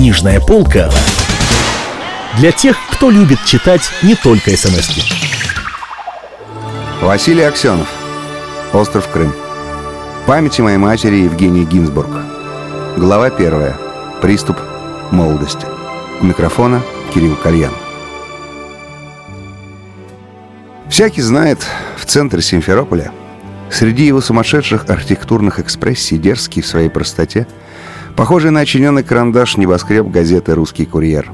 Книжная полка для тех, кто любит читать не только смс -ки. Василий Аксенов. Остров Крым. Памяти моей матери Евгении Гинзбург. Глава первая. Приступ молодости. У микрофона Кирилл Кальян. Всякий знает, в центре Симферополя, среди его сумасшедших архитектурных экспрессий, дерзкий в своей простоте, похожий на очиненный карандаш небоскреб газеты «Русский курьер».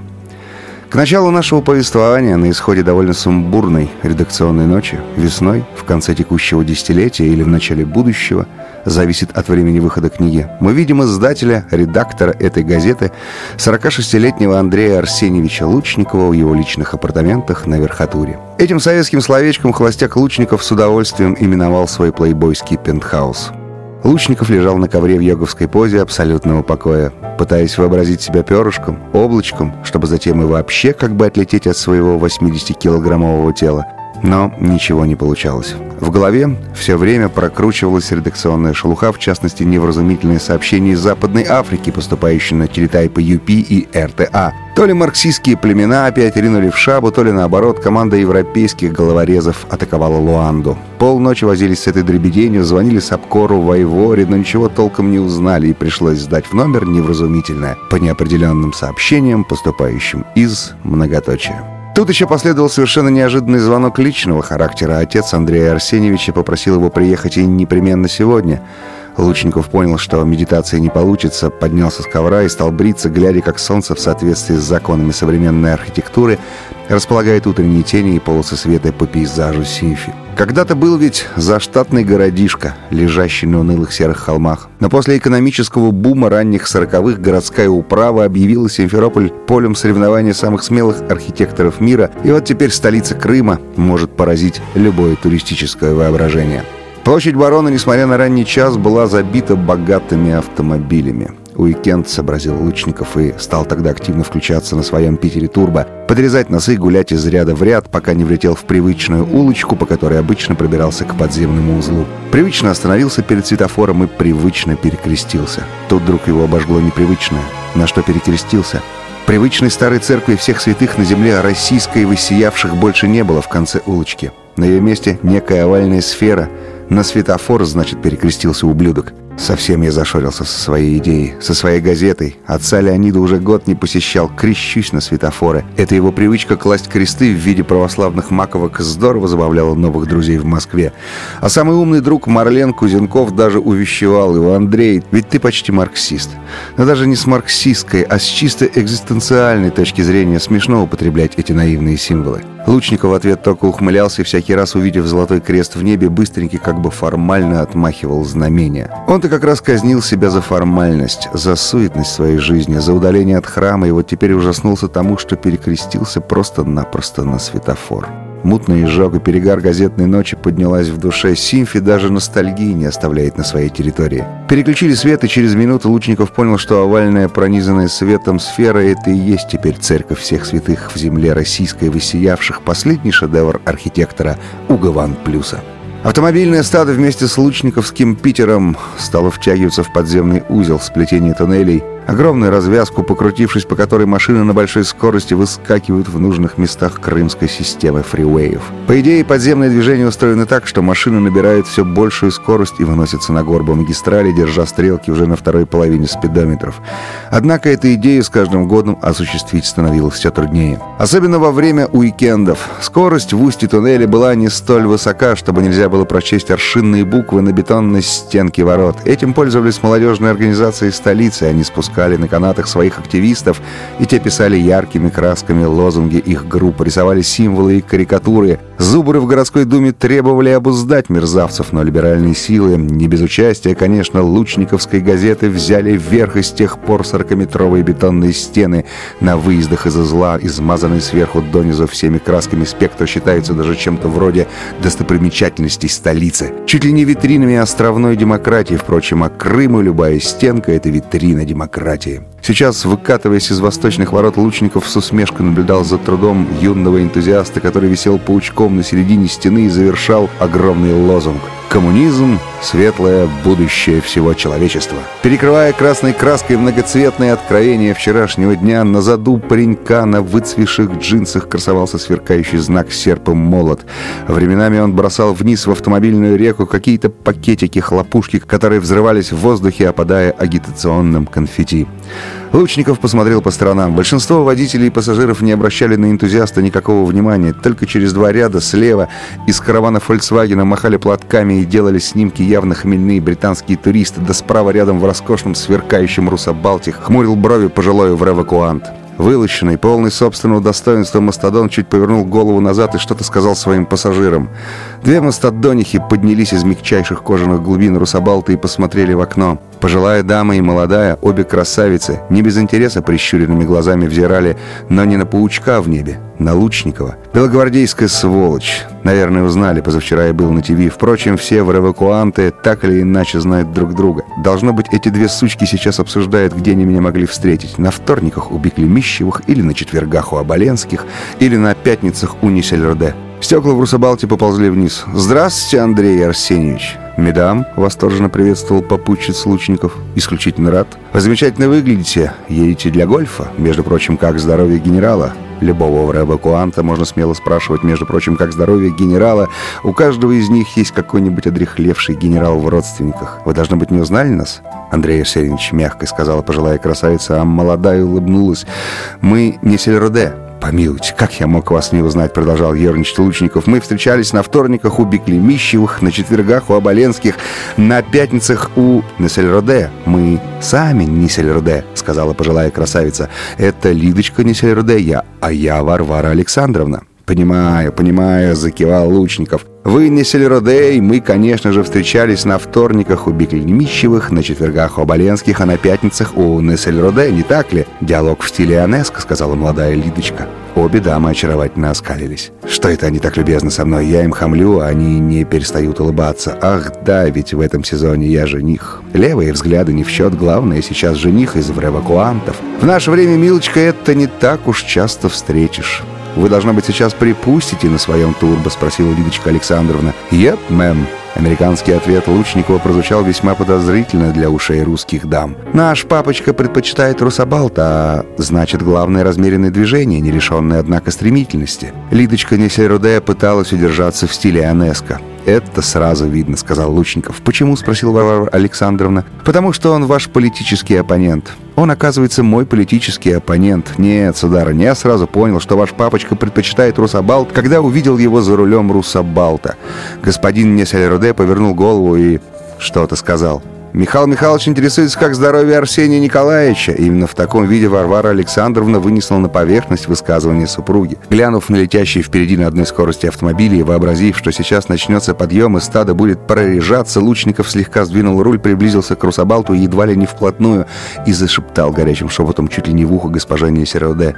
К началу нашего повествования, на исходе довольно сумбурной редакционной ночи, весной, в конце текущего десятилетия или в начале будущего, зависит от времени выхода книги, мы видим издателя, редактора этой газеты, 46-летнего Андрея Арсеньевича Лучникова в его личных апартаментах на Верхотуре. Этим советским словечком холостяк Лучников с удовольствием именовал свой плейбойский пентхаус – Лучников лежал на ковре в йоговской позе абсолютного покоя, пытаясь вообразить себя перышком, облачком, чтобы затем и вообще как бы отлететь от своего 80-килограммового тела. Но ничего не получалось. В голове все время прокручивалась редакционная шелуха, в частности, невразумительные сообщения из Западной Африки, поступающие на телетайпы UP и РТА. То ли марксистские племена опять ринули в шабу, то ли наоборот, команда европейских головорезов атаковала Луанду. Полночи возились с этой дребеденью, звонили Сапкору, Вайворе, но ничего толком не узнали, и пришлось сдать в номер невразумительное по неопределенным сообщениям, поступающим из многоточия. Тут еще последовал совершенно неожиданный звонок личного характера. Отец Андрея Арсеньевича попросил его приехать и непременно сегодня. Лучников понял, что медитация не получится, поднялся с ковра и стал бриться, глядя, как солнце в соответствии с законами современной архитектуры располагает утренние тени и полосы света по пейзажу Симфи. Когда-то был ведь заштатный городишко, лежащий на унылых серых холмах. Но после экономического бума ранних сороковых городская управа объявила Симферополь полем соревнования самых смелых архитекторов мира, и вот теперь столица Крыма может поразить любое туристическое воображение. Площадь Барона, несмотря на ранний час, была забита богатыми автомобилями. Уикенд сообразил Лучников и стал тогда активно включаться на своем Питере Турбо, подрезать носы и гулять из ряда в ряд, пока не влетел в привычную улочку, по которой обычно пробирался к подземному узлу. Привычно остановился перед светофором и привычно перекрестился. Тут вдруг его обожгло непривычное. На что перекрестился? Привычной старой церкви всех святых на земле российской высиявших больше не было в конце улочки. На ее месте некая овальная сфера — на светофор, значит, перекрестился ублюдок. Совсем я зашорился со своей идеей, со своей газетой. Отца Леонида уже год не посещал, крещусь на светофоры. Эта его привычка класть кресты в виде православных маковок здорово забавляла новых друзей в Москве. А самый умный друг Марлен Кузенков даже увещевал его. Андрей, ведь ты почти марксист. Но даже не с марксистской, а с чисто экзистенциальной точки зрения смешно употреблять эти наивные символы. Лучников в ответ только ухмылялся и всякий раз, увидев золотой крест в небе, быстренько как бы формально отмахивал знамения. Он-то как раз казнил себя за формальность, за суетность своей жизни, за удаление от храма, и вот теперь ужаснулся тому, что перекрестился просто-напросто на светофор. Мутный изжог и перегар газетной ночи поднялась в душе. Симфи даже ностальгии не оставляет на своей территории. Переключили свет, и через минуту Лучников понял, что овальная, пронизанная светом сфера — это и есть теперь церковь всех святых в земле российской, высиявших последний шедевр архитектора Угован Плюса. Автомобильное стадо вместе с Лучниковским Питером стало втягиваться в подземный узел сплетения туннелей — Огромную развязку, покрутившись по которой машины на большой скорости выскакивают в нужных местах крымской системы фривеев. По идее, подземное движение устроено так, что машины набирают все большую скорость и выносятся на горбу магистрали, держа стрелки уже на второй половине спидометров. Однако эту идею с каждым годом осуществить становилось все труднее. Особенно во время уикендов. Скорость в устье туннеля была не столь высока, чтобы нельзя было прочесть аршинные буквы на бетонной стенке ворот. Этим пользовались молодежные организации столицы, они спускались пускали на канатах своих активистов, и те писали яркими красками лозунги их групп, рисовали символы и карикатуры. Зубры в городской думе требовали обуздать мерзавцев, но либеральные силы, не без участия, конечно, лучниковской газеты, взяли вверх и с тех пор 40-метровые бетонные стены на выездах из зла, измазанные сверху донизу всеми красками спектра, считаются даже чем-то вроде достопримечательностей столицы. Чуть ли не витринами островной демократии, впрочем, а Крым и любая стенка — это витрина демократии демократии. Сейчас, выкатываясь из восточных ворот, Лучников с усмешкой наблюдал за трудом юного энтузиаста, который висел паучком на середине стены и завершал огромный лозунг — Коммунизм — светлое будущее всего человечества. Перекрывая красной краской многоцветные откровения вчерашнего дня, на заду паренька на выцвеших джинсах красовался сверкающий знак серпом молот. Временами он бросал вниз в автомобильную реку какие-то пакетики хлопушки, которые взрывались в воздухе, опадая агитационным конфетти. Лучников посмотрел по сторонам. Большинство водителей и пассажиров не обращали на энтузиаста никакого внимания. Только через два ряда слева из каравана Volkswagen махали платками и делали снимки явно хмельные британские туристы. Да справа рядом в роскошном сверкающем русобалте хмурил брови пожилой эвакуант. Вылощенный, полный собственного достоинства мастодон чуть повернул голову назад и что-то сказал своим пассажирам. Две мастодонихи поднялись из мягчайших кожаных глубин русобалта и посмотрели в окно. Пожилая дама и молодая, обе красавицы, не без интереса прищуренными глазами взирали, но не на паучка в небе, на Лучникова. Белогвардейская сволочь. Наверное, узнали, позавчера я был на ТВ. Впрочем, все в эвакуанты так или иначе знают друг друга. Должно быть, эти две сучки сейчас обсуждают, где они меня могли встретить. На вторниках у Биклемищевых, или на четвергах у Оболенских, или на пятницах у Нисельроде. Стекла в Русабалте поползли вниз. «Здравствуйте, Андрей Арсеньевич!» «Медам!» — восторженно приветствовал попутчиц Лучников. «Исключительно рад. Вы замечательно выглядите. Едете для гольфа. Между прочим, как здоровье генерала?» Любого эвакуанта можно смело спрашивать, между прочим, как здоровье генерала. У каждого из них есть какой-нибудь одрехлевший генерал в родственниках. Вы, должно быть, не узнали нас? Андрей Арсеньевич мягко сказала пожилая красавица, а молодая улыбнулась. «Мы не Сельроде, «Помилуйте, как я мог вас не узнать?» — продолжал ерничать Лучников. «Мы встречались на вторниках у Беклемищевых, на четвергах у Оболенских, на пятницах у Несельроде. Мы сами Несельроде», — сказала пожилая красавица. «Это Лидочка Несельроде, я, а я Варвара Александровна». «Понимаю, понимаю», — закивал Лучников. «Вы не Сельродей, мы, конечно же, встречались на вторниках у Биклемищевых, на четвергах у Оболенских, а на пятницах у Несельроде, не так ли?» «Диалог в стиле Анеско», — сказала молодая Лидочка. Обе дамы очаровательно оскалились. «Что это они так любезны со мной? Я им хамлю, а они не перестают улыбаться. Ах да, ведь в этом сезоне я жених. Левые взгляды не в счет, главное сейчас жених из эвакуантов. В наше время, милочка, это не так уж часто встретишь». «Вы, должно быть, сейчас припустите на своем турбо?» — спросила Лидочка Александровна. «Еп, мэм». Американский ответ Лучникова прозвучал весьма подозрительно для ушей русских дам. «Наш папочка предпочитает русабалт, а значит, главное размеренное движение, не лишенное, однако, стремительности». Лидочка Несерудея пыталась удержаться в стиле Анеско. «Это сразу видно», — сказал Лучников. «Почему?» — спросил Варвара Александровна. «Потому что он ваш политический оппонент. Он, оказывается, мой политический оппонент. Нет, сударыня, я сразу понял, что ваш папочка предпочитает Русабалт, когда увидел его за рулем Русабалта». Господин Несельроде повернул голову и что-то сказал. Михаил Михайлович интересуется, как здоровье Арсения Николаевича. Именно в таком виде Варвара Александровна вынесла на поверхность высказывания супруги. Глянув на летящий впереди на одной скорости автомобиля и вообразив, что сейчас начнется подъем и стадо будет прорежаться, Лучников слегка сдвинул руль, приблизился к Русабалту едва ли не вплотную и зашептал горячим шепотом чуть ли не в ухо госпожа Несероде.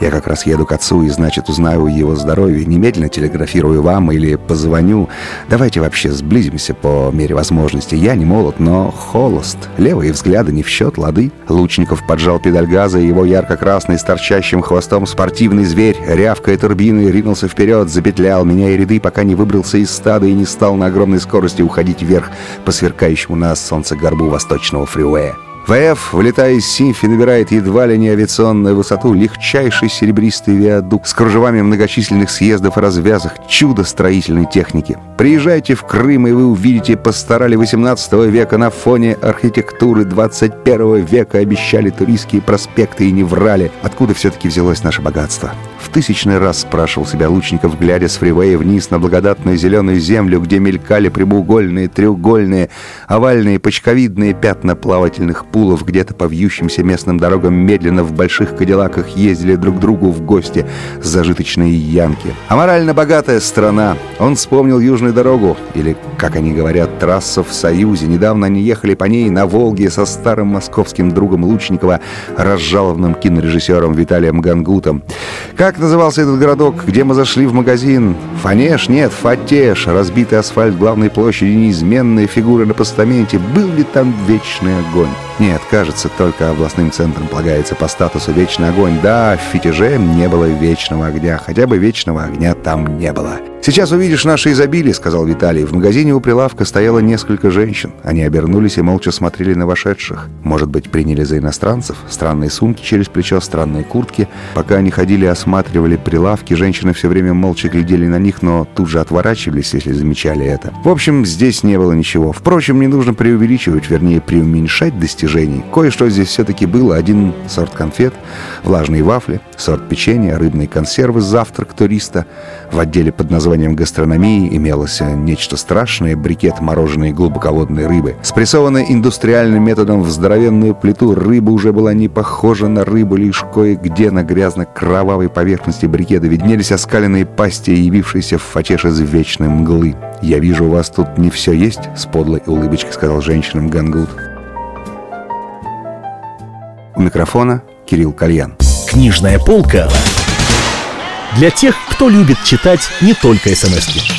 «Я как раз еду к отцу и, значит, узнаю его здоровье. Немедленно телеграфирую вам или позвоню. Давайте вообще сблизимся по мере возможности. Я не молод, но холост. Левые взгляды не в счет, лады. Лучников поджал педаль газа, и его ярко-красный с торчащим хвостом спортивный зверь, рявкая турбиной, ринулся вперед, запетлял, меняя ряды, пока не выбрался из стада и не стал на огромной скорости уходить вверх по сверкающему на солнце горбу восточного фривея. ВФ, вылетая из Симфи, набирает едва ли не авиационную высоту легчайший серебристый виадук с кружевами многочисленных съездов и развязок, чудо строительной техники. Приезжайте в Крым, и вы увидите, постарали 18 века на фоне архитектуры 21 века, обещали туристские проспекты и не врали. Откуда все-таки взялось наше богатство? В тысячный раз спрашивал себя Лучников, глядя с фривея вниз на благодатную зеленую землю, где мелькали прямоугольные, треугольные, овальные, почковидные пятна плавательных пулов где-то по вьющимся местным дорогам медленно в больших кадиллаках ездили друг другу в гости зажиточные янки. А морально богатая страна. Он вспомнил Южную дорогу, или, как они говорят, трассу в Союзе. Недавно они ехали по ней на Волге со старым московским другом Лучникова, разжалованным кинорежиссером Виталием Гангутом. Как назывался этот городок, где мы зашли в магазин? Фанеш? Нет, Фатеш. Разбитый асфальт главной площади, неизменные фигуры на постаменте. Был ли там вечный огонь? Нет, кажется, только областным центрам полагается по статусу «Вечный огонь». Да, в Фитиже не было вечного огня. Хотя бы вечного огня там не было. «Сейчас увидишь наше изобилие», — сказал Виталий. В магазине у прилавка стояло несколько женщин. Они обернулись и молча смотрели на вошедших. Может быть, приняли за иностранцев? Странные сумки через плечо, странные куртки. Пока они ходили и осматривали прилавки, женщины все время молча глядели на них, но тут же отворачивались, если замечали это. В общем, здесь не было ничего. Впрочем, не нужно преувеличивать, вернее, преуменьшать достижений. Кое-что здесь все-таки было. Один сорт конфет, влажные вафли, сорт печенья, рыбные консервы, завтрак туриста. В отделе под названием гастрономии имелось нечто страшное — брикет мороженой глубоководной рыбы. Спрессованная индустриальным методом в здоровенную плиту рыба уже была не похожа на рыбу, лишь кое-где на грязно-кровавой поверхности брикета виднелись оскаленные пасти, явившиеся в фачеш из вечной мглы. «Я вижу, у вас тут не все есть?» — с подлой улыбочкой сказал женщинам Гангут. У микрофона Кирилл Кальян. Книжная полка для тех, кто любит читать не только смс -ки.